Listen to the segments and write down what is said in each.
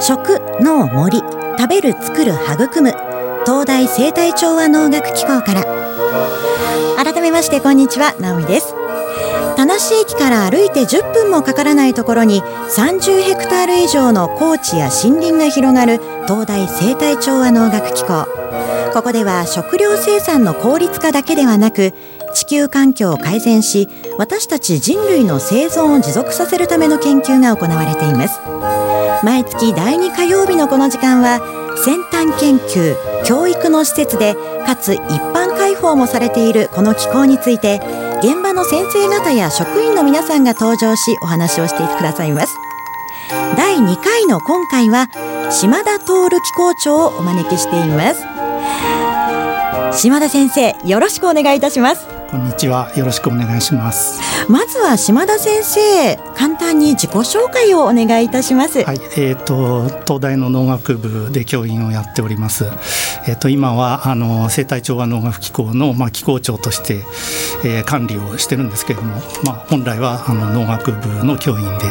食農森食べる作る育む東大生態調和農学機構から。改めましてこんにちは直美です。田無駅から歩いて10分もかからないところに30ヘクタール以上の高地や森林が広がる東大生態調和農学機構。ここでは食料生産の効率化だけではなく球環境を改善し私たち人類の生存を持続させるための研究が行われています。毎月第2火曜日のこの時間は先端研究教育の施設でかつ一般開放もされているこの機構について現場の先生方や職員の皆さんが登場しお話をしてくださいます。第2回の今回は島田徹機構長をお招きしています。島田先生よろしくお願いいたします。こんにちは。よろしくお願いします。まずは島田先生、簡単に自己紹介をお願いいたします。はい、えっ、ー、と東大の農学部で教員をやっております。えっ、ー、と今はあの生態調和農学機構のまあ機構長として、えー、管理をしてるんですけれども、まあ本来はあの農学部の教員で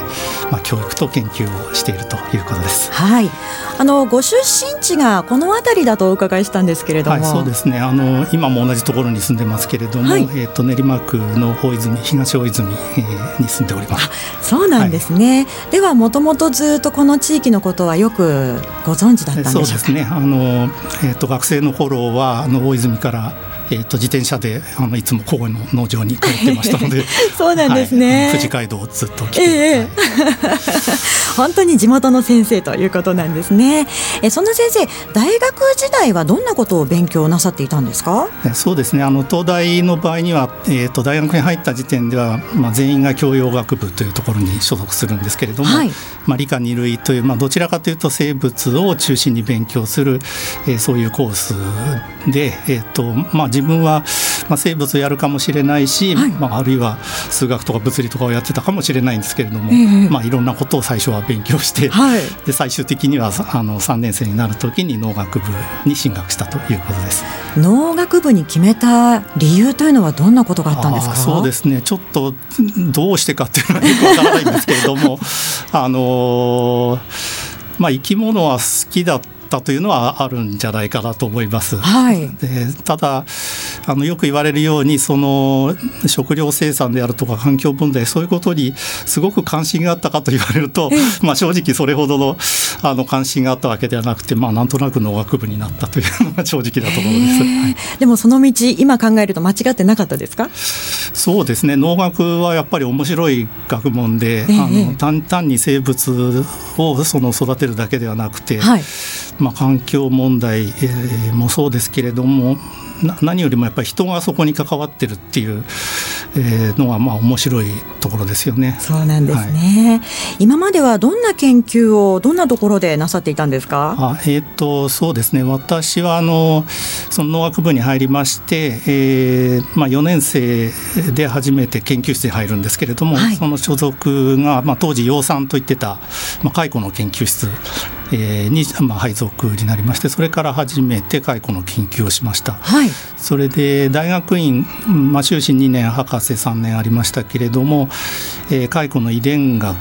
まあ教育と研究をしているということです。はい。あのご出身地がこの辺りだとお伺いしたんですけれども、はい、そうですね。あの今も同じところに住んでますけれども、はいえーと、練馬区の大泉東大泉、えー、に住んでおります。そうなんですね、はい、ではもともとずっとこの地域のことはよくご存知だったんでしょうか？そうですね。あの、えーと、学生の頃はあの大泉からえーと、自転車であのいつも郊外の農場に通ってましたので。そうなんですね、はい、富士街道をずっと来て、えー、本当に地元の先生ということなんですね。えそんな先生大学時代はどんなことを勉強なさっていたんですか？そうですね。あの東大の場合には、えーと、大学に入った時点では、まあ、全員が教養学部というところに所属するんですけれども、はい、まあ、理科二類という、まあ、どちらかというと生物を中心に勉強する、えー、そういうコースで、えーとまあ、自分は、まあ、生物をやるかもしれないし、はい。まあ、あるいは数学とか物理とかをやってたかもしれないんですけれども、えー、まあ、いろんなことを最初は勉強して、はい、で最終的にはあの3年生になる時に農学部に進学したということです。農学部に決めた理由というのはどんなことがあったんですか？そうですね。ちょっとどうしてかっていうのはよくわからないんですけれども あのまあ、生き物は好きだったったというのはあるんじゃないかなと思います。はい、でただあのよく言われるようにその食料生産であるとか環境問題そういうことにすごく関心があったかと言われると、まあ、正直それほどのあの関心があったわけではなくて、まあ、なんとなく農学部になったというのが正直なところです、はい、でもその道今考えると間違ってなかったですか？そうですね。農学はやっぱり面白い学問で、あの単単に生物をその育てるだけではなくて、はいまあ、環境問題、えもそうですけれども何よりもやっぱり人がそこに関わってるっていう、えのはまあ面白いところですよね。そうなんですね、はい、今まではどんな研究をどんなところでなさっていたんですか？あ、えーと、そうですね。私はあのその農学部に入りまして、えーまあ、4年生で初めて研究室に入るんですけれども、はい、その所属が、まあ、当時養蚕といってた、まあ、蚕の研究室えー、に、まあ、配属になりましてそれから初めて蚕の研究をしました、はい、それで大学院、まあ、修士2年博士3年ありましたけれども、えー、蚕の遺伝学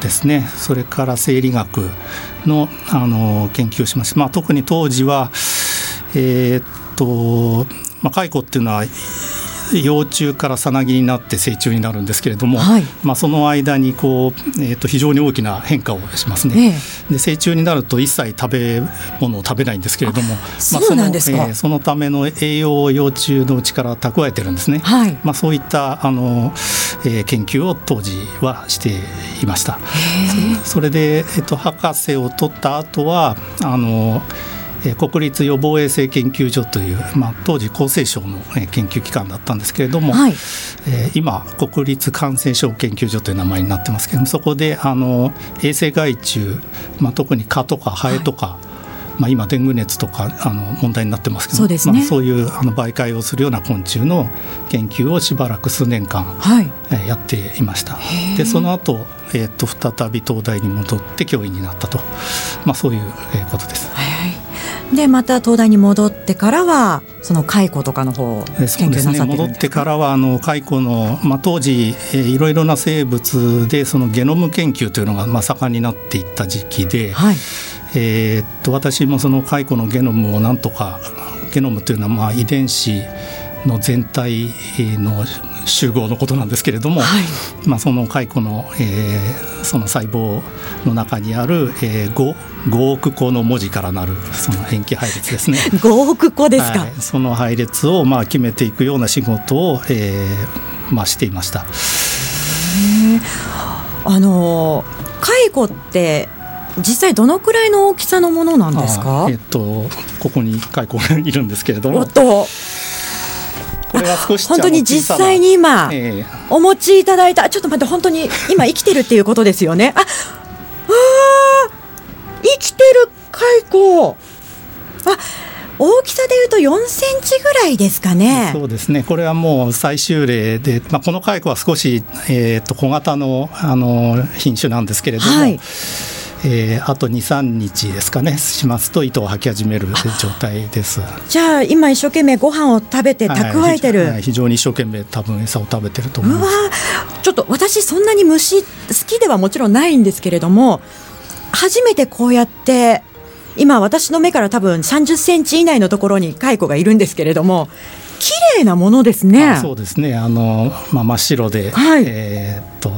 ですね。それから生理学のあの研究をしました、まあ、特に当時はえー、っと、まあ、蚕っていうのは幼虫からさなぎになって成虫になるんですけれども、はい、まあ、その間にこう、えー、と非常に大きな変化をしますね、えで成虫になると一切食べ物を食べないんですけれどもそうなんですか、まあ、そのえー、そのための栄養を幼虫のうちから蓄えてるんですね、はい、まあ、そういったあの、えー、研究を当時はしていました。それで、えー、と博士を取った後はあの国立予防衛生研究所という、まあ、当時厚生省の研究機関だったんですけれども、はい、えー、今国立感染症研究所という名前になってますけどもそこであの衛生害虫、まあ、特に蚊とかハエとか、はい。まあ、今デング熱とかあの問題になってますけどそう、ね,、まあ、そういうあの媒介をするような昆虫の研究をしばらく数年間、はい、えやっていました。でその後、えー、と再び東大に戻って教員になったと、まあ、そういうことです。はいでまた東大に戻ってからはその蚕とかの方を研究なさってるんですか、ね、戻ってからはあの蚕の、まあ、当時、えー、いろいろな生物でそのゲノム研究というのが、まあ、盛んになっていった時期で、はい、えー、っと私もその蚕のゲノムをなんとかゲノムというのはまあ遺伝子の全体の集合のことなんですけれども、はい、まあ、その蚕の、えー、その細胞の中にある、えー、5, 5億個の文字からなるその塩基配列ですね。5億個ですか、はい、その配列をまあ決めていくような仕事を、えーまあ、していました。あの蚕って実際どのくらいの大きさのものなんですか？えっとここに蚕がいるんですけれども本当に実際に今、お持ちいただいたちょっと待って本当に今生きてるっていうことですよねああ生きてる蚕あ大きさでいうと4センチぐらいですかね。そうですね。これはもう最終例で、まあこの蚕は少しえっ、ー、と小型のあの品種なんですけれども。はいえー、あと23日ですかねしますと糸を吐き始める状態です。じゃあ今一生懸命ご飯を食べて蓄えてる、はい、非常に一生懸命多分餌を食べてると思います。ちょっと私そんなに虫好きではもちろんないんですけれども初めてこうやって今私の目から多分30センチ以内のところに蚕がいるんですけれども綺麗なものですね。そうですね。あの、まあ、真っ白で、はい、えー、っと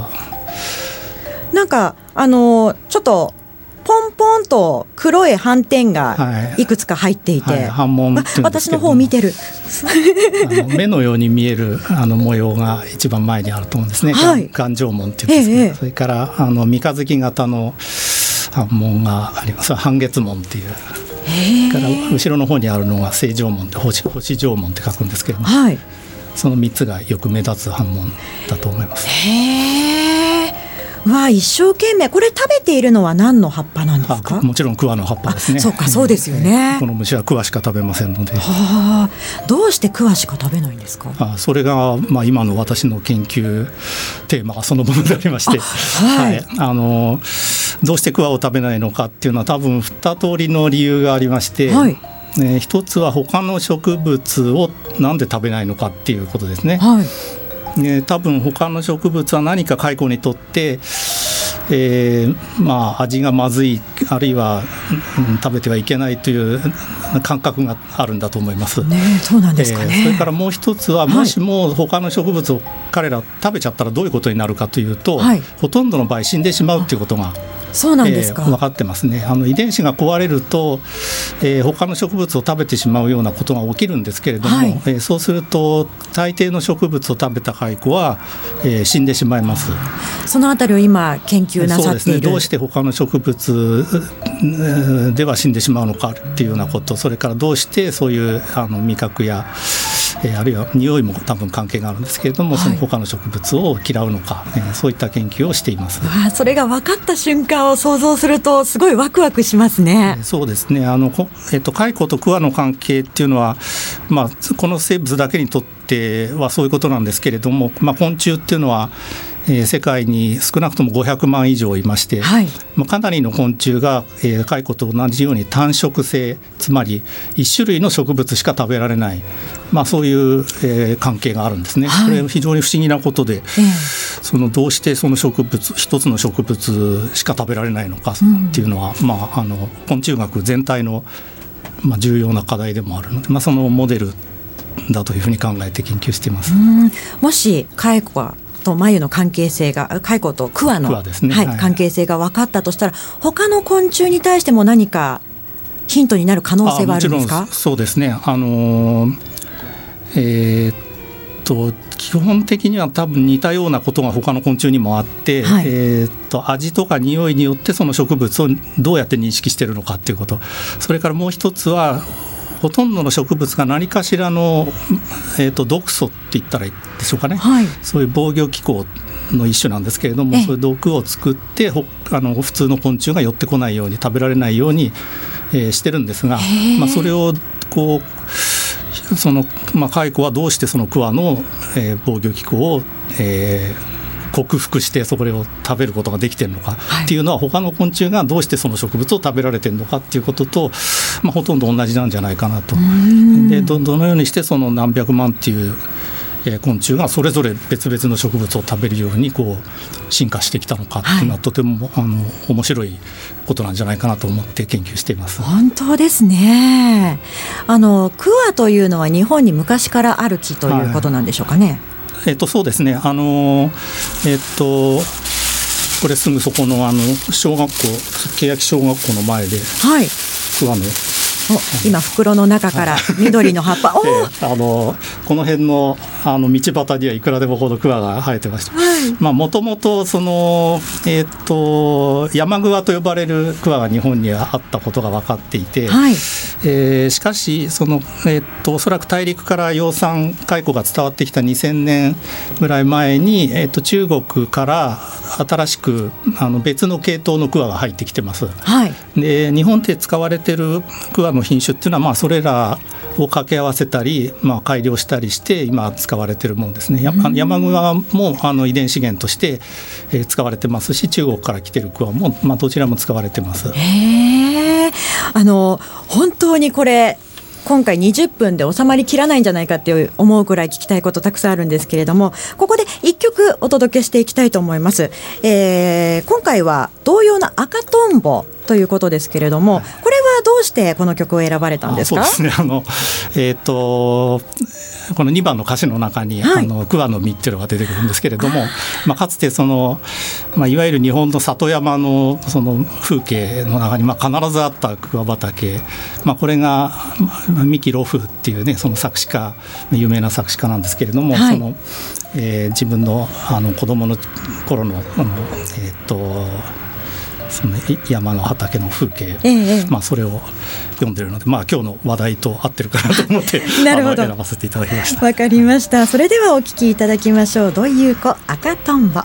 なんかあのちょっとポンポンと黒い斑点がい。くつか入っていて、はい。はい、私の方を見てる。の目のように見えるあの模様が一番前にあると思うんですね、はい、眼状紋っていうんですか、ええ、それからあの三日月型の斑紋があります。半月紋っていう。から後ろの方にあるのが正常紋で星星状紋って書くんですけども、はい、その3つがよく目立つ斑紋だと思います。へーわ一生懸命。これ食べているのは何の葉っぱなんですか？もちろん桑の葉っぱですね。そうかそうですよね、この虫は桑しか食べませんので。はあどうして桑しか食べないんですか？あそれが、まあ、今の私の研究テーマがそのものでありまして。はい、はい、あのどうして桑を食べないのかっていうのは多分二通りの理由がありまして、はい。え一つは他の植物をなんで食べないのかっていうことですね。はいえー、多分他の植物は何か蚕にとって、えー、まあ、味がまずいあるいは、うん、食べてはいけないという感覚があるんだと思います。ね、そうなんですか、ね。えー、それからもう一つは、もしも他の植物を彼ら食べちゃったらどういうことになるかというと、はい、ほとんどの場合死んでしまうということがそうなんですか、えー、分かってますね。あの遺伝子が壊れると、えー、他の植物を食べてしまうようなことが起きるんですけれども、はい、えー、そうすると大抵の植物を食べた蚕は、えー、死んでしまいます。そのあたりを今研究なさっている、ね、どうして他の植物では死んでしまうのかっていうようなことそれからどうしてそういうあの味覚やえー、あるいは匂いも多分関係があるんですけれども、はい、その他の植物を嫌うのか、えー、そういった研究をしています。あそれが分かった瞬間を想像するとすごいワクワクしますね。えー、そうですね。あの、えーと、蚕と桑の関係っていうのは、まあ、この生物だけにとってはそういうことなんですけれども、まあ、昆虫っていうのはえー、世界に少なくとも500万以上いまして、はい、まあ、かなりの昆虫が、えー、蚕と同じように単食性つまり1種類の植物しか食べられない、まあ、そういう、えー、関係があるんですね。はい、これ非常に不思議なことで、えー、そのどうしてその植物一つの植物しか食べられないのかっていうのは、うん、まあ、あの昆虫学全体の、まあ、重要な課題でもあるので、まあ、そのモデルだというふうに考えて研究しています。もし蚕がと眉の関係性が蚕と桑の、ね、はい、はい、関係性が分かったとしたら他の昆虫に対しても何かヒントになる可能性はあるんですか？そうですね。あのー、えー、っと基本的には多分似たようなことが他の昆虫にもあって、はい、えー、っと味とか匂いによってその植物をどうやって認識しているのかっていうこと。それからもう一つはほとんどの植物が何かしらの、えーと、毒素って言ったらいいでしょうかね、はい、そういう防御機構の一種なんですけれどもそういう毒を作ってあの普通の昆虫が寄ってこないように食べられないように、えー、してるんですが、まあ、それをこうその、まあ、蚕はどうしてその桑の、えー、防御機構を、えー克服してそれを食べることができてるのかっていうのは他の昆虫がどうしてその植物を食べられてるのかっていうことと、まあ、ほとんど同じなんじゃないかなと。でどのようにしてその何百万っていう昆虫がそれぞれ別々の植物を食べるようにこう進化してきたのかっていうのはとても、あの面白いことなんじゃないかなと思って研究しています。本当ですね。あのクワというのは日本に昔からある木ということなんでしょうかね、はい、えっ、とそうですね。あのえっ、とこれすぐそこのあの小学校欅小学校の前で、はい、クワの今袋の中から緑の葉っぱ、えー、あのこの辺のあの道端にはいくらでもほどクワが生えてました。まあもともとそのえっ、ー、と山桑と呼ばれるクワが日本にはあったことが分かっていて、はい、えー、しかしそのえっ、ー、とおそらく大陸から養蚕蚕が伝わってきた2000年ぐらい前にえっ、と中国から新しくあの別の系統のクワが入ってきてます。はい、で日本で使われてるクワの品種っていうのはまあそれらを掛け合わせたり、まあ、改良したりして今使われてるものですね。山桑もあの遺伝資源として使われてますし中国から来てるクワも、まあ、どちらも使われてます。へあの本当にこれ今回20分で収まりきらないんじゃないかって思うくらい聞きたいことたくさんあるんですけれどもここで1曲お届けしていきたいと思います、えー、今回は同様の赤とんぼということですけれども、これはどうしてこの曲を選ばれたんですか？そうですね。あのえっ、ー、とこの2番の歌詞の中に、はい、あの桑の実っていうのが出てくるんですけれども、まあかつてそのまあいわゆる日本の里山のその風景の中にまあ必ずあった桑畑、まあこれが三木露風っていうねその作詞家有名な作詞家なんですけれども、はい、その、えー、自分のあの子供の頃のあのえっ、ー、とその山の畑の風景、ええ、まあ、それを読んでるので、まあ、今日の話題と合ってるかなと思って なるほど。選ばせていただきました。わかりました。それではお聞きいただきましょう。どういう子赤とんぼ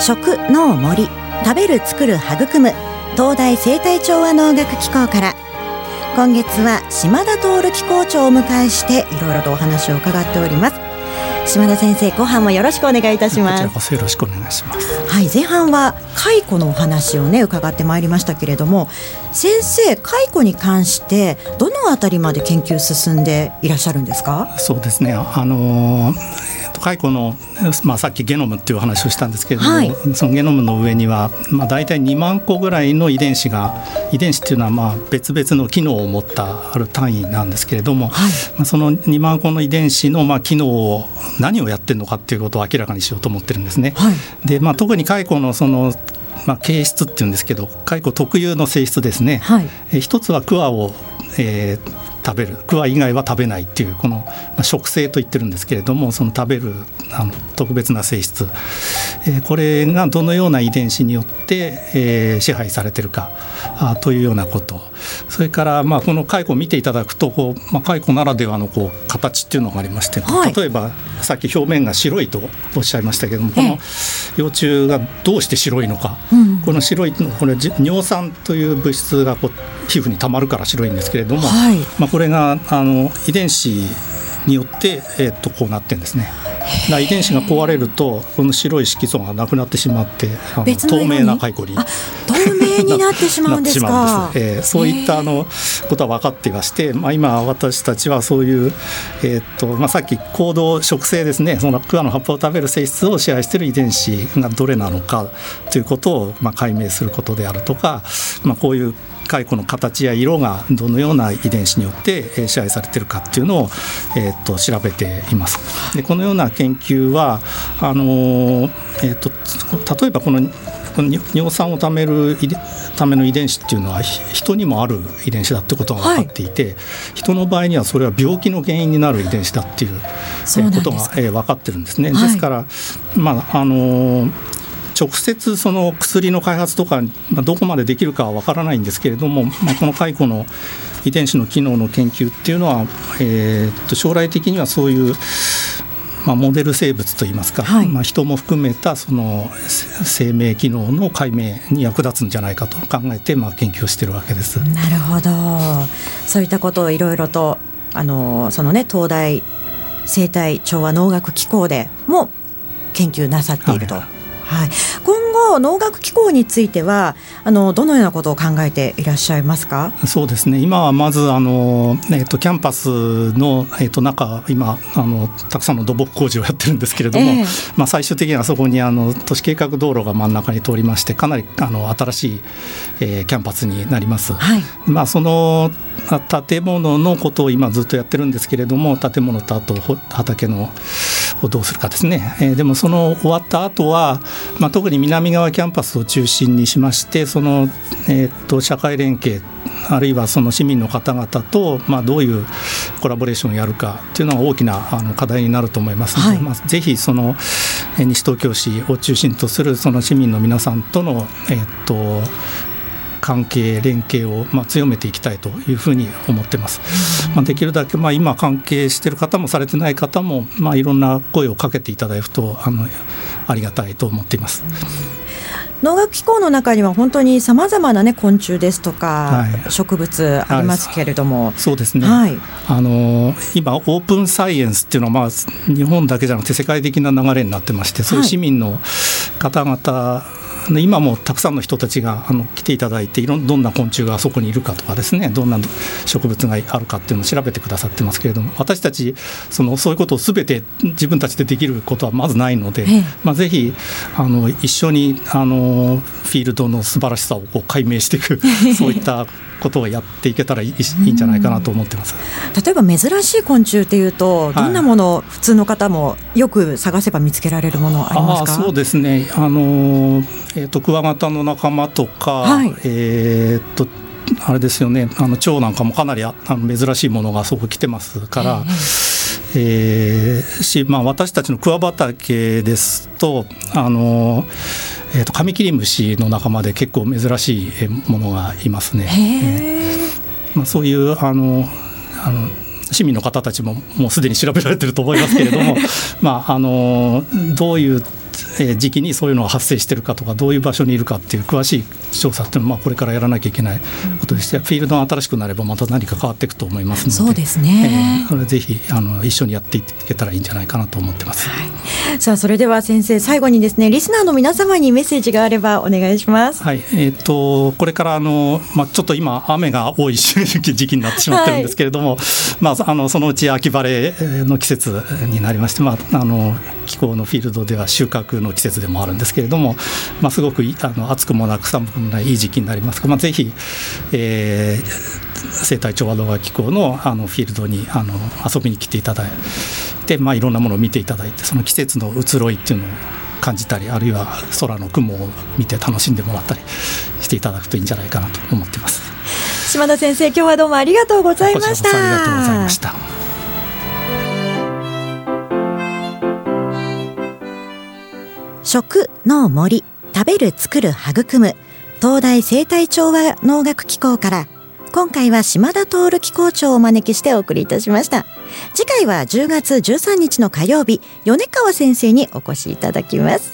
食農森。食べる作る育む。東大生態調和農学機構から今月は島田徹機構長をお迎えしていろいろとお話を伺っております。島田先生後半もよろしくお願いいたします。こちらこそよろしくお願いします。はい前半は蚕のお話をね伺ってまいりましたけれども先生蚕に関してどのあたりまで研究進んでいらっしゃるんですか？そうですね。あのー蚕の、まあ、さっきゲノムっていう話をしたんですけれども、はい、そのゲノムの上には、まあ、大体2万個ぐらいの遺伝子が遺伝子っていうのはまあ別々の機能を持ったある単位なんですけれども、はい、まあ、その2万個の遺伝子のまあ機能を何をやってるのかっていうことを明らかにしようと思ってるんですね。はい、でまあ、特に蚕のそのまあ、形質っていうんですけど蚕特有の性質ですね、はい、え一つはクワを、えー、食べる。クワ以外は食べないっていうこの、まあ、食性と言ってるんですけれどもその食べるあの特別な性質、えー、これがどのような遺伝子によって、えー、支配されてるかあというようなこと。それから、まあ、この蚕を見ていただくとこう、まあ、蚕ならではのこう形っていうのがありまして、はい、例えばさっき表面が白いとおっしゃいましたけどもこの幼虫がどうして白いのか、うん、この白いこれ尿酸という物質がこう皮膚にたまるから白いんですけれども、はい、まあ、これがあの遺伝子によって、えー、っとこうなってるんですね。遺伝子が壊れるとこの白い色素がなくなってしまって透明な蚕に透明になってしまうんですか？えー、そういったあのことは分かっていまして、まあ、今私たちはそういう、えー、っとまあ、さっき行動食性ですねその桑の葉っぱを食べる性質を支配している遺伝子がどれなのかということを、まあ、解明することであるとか、まあ、こういう蚕の形や色がどのような遺伝子によって支配されているかっていうのを、えー、と調べています。でこのような研究はあの、えーと、例えばこの尿酸をためるための遺伝子っていうのは人にもある遺伝子だってことが分かっていて、はい、人の場合にはそれは病気の原因になる遺伝子だっていうことが分かってるんですね。ですから、まああの直接その薬の開発とか、まあ、どこまでできるかは分からないんですけれども、まあ、この蚕の遺伝子の機能の研究っていうのは、えー、と将来的にはそういうまあ、モデル生物といいますか、はい、まあ、人も含めたその生命機能の解明に役立つんじゃないかと考えて、まあ、研究をしているわけです。なるほどそういったことをいろいろとあのそのね東大生態調和農学機構でも研究なさっていると。はいはい、今後農学機構についてはあのどのようなことを考えていらっしゃいますか？そうですね。今はまずあの、えーと、キャンパスの、えーと、中今あのたくさんの土木工事をやってるんですけれども、えー、まあ、最終的にはそこにあの都市計画道路が真ん中に通りましてかなりあの新しい、えー、キャンパスになります。はい、まあ、その建物のことを今ずっとやってるんですけれども建物とあと畑のをどうするかですね、えー、でもその終わった後はまあ、特に南側キャンパスを中心にしましてその、えー、と社会連携あるいはその市民の方々と、まあ、どういうコラボレーションをやるかというのが大きなあの課題になると思いますので、はい、まあ、ぜひその西東京市を中心とするその市民の皆さんとの、えー、と関係連携をまあ強めていきたいというふうに思ってます。まあ、できるだけまあ今関係している方もされてない方もまあいろんな声をかけていただくとあのありがたいと思っています。農学機構の中には本当にさまざまな、ね、昆虫ですとか、はい、植物ありますけれども、はい、そうですね、はい、あの今オープンサイエンスっていうのは、まあ、日本だけじゃなくて世界的な流れになってましてそういう市民の方々今もたくさんの人たちがあの来ていただいていろどんな昆虫があそこにいるかとかですねどんな植物があるかっていうのを調べてくださってますけれども私たちそのそういうことをすべて自分たちでできることはまずないので、まあ、ぜひあの一緒にあのフィールドの素晴らしさをこう解明していく そういったことをやっていけたらいいいいんじゃないかなと思ってます。例えば珍しい昆虫っていうとどんなもの、はい、普通の方もよく探せば見つけられるものありますか？そうですね。あの、えーと、クワガタの仲間とか、はい、えっ、とあれですよねあの蝶なんかもかなりあの珍しいものがそこ来てますから。えー、しまあ、私たちの桑畑ですとあのえーと、カミキリムシの仲間で結構珍しいものがいますね。えー、まあ、そういうあのあの市民の方たちももうすでに調べられてると思いますけれども まああのどういう時期にそういうのが発生してるかとかどういう場所にいるかっていう詳しい調査っていうのはまあこれからやらなきゃいけないことでして、フィールドが新しくなればまた何か変わっていくと思いますのでそうですね、えー、ぜひあの一緒にやっていけたらいいんじゃないかなと思ってます、はい、さあそれでは先生最後にですねリスナーの皆様にメッセージがあればお願いします。はい。えーと、これからあの、まあ、ちょっと今雨が多い時期になってしまってるんですけれども、はい、まあ、あのそのうち秋晴れの季節になりまして、まあ、あの気候のフィールドでは収穫の季節でもあるんですけれども、まあ、すごくあの暑くもなく寒くもないいい時期になりますから、まあ、ぜひ、えー、生態調和動画機構のあのフィールドにあの遊びに来ていただいて、まあ、いろんなものを見ていただいてその季節の移ろいっていうのを感じたりあるいは空の雲を見て楽しんでもらったりしていただくといいんじゃないかなと思ってます。島田先生今日はどうもありがとうございました。ありがとうございました食の森食べる作る育む東大生態調和農学機構から今回は島田徹機構長をお招きしてお送りいたしました。次回は10月13日の火曜日米川先生にお越しいただきます。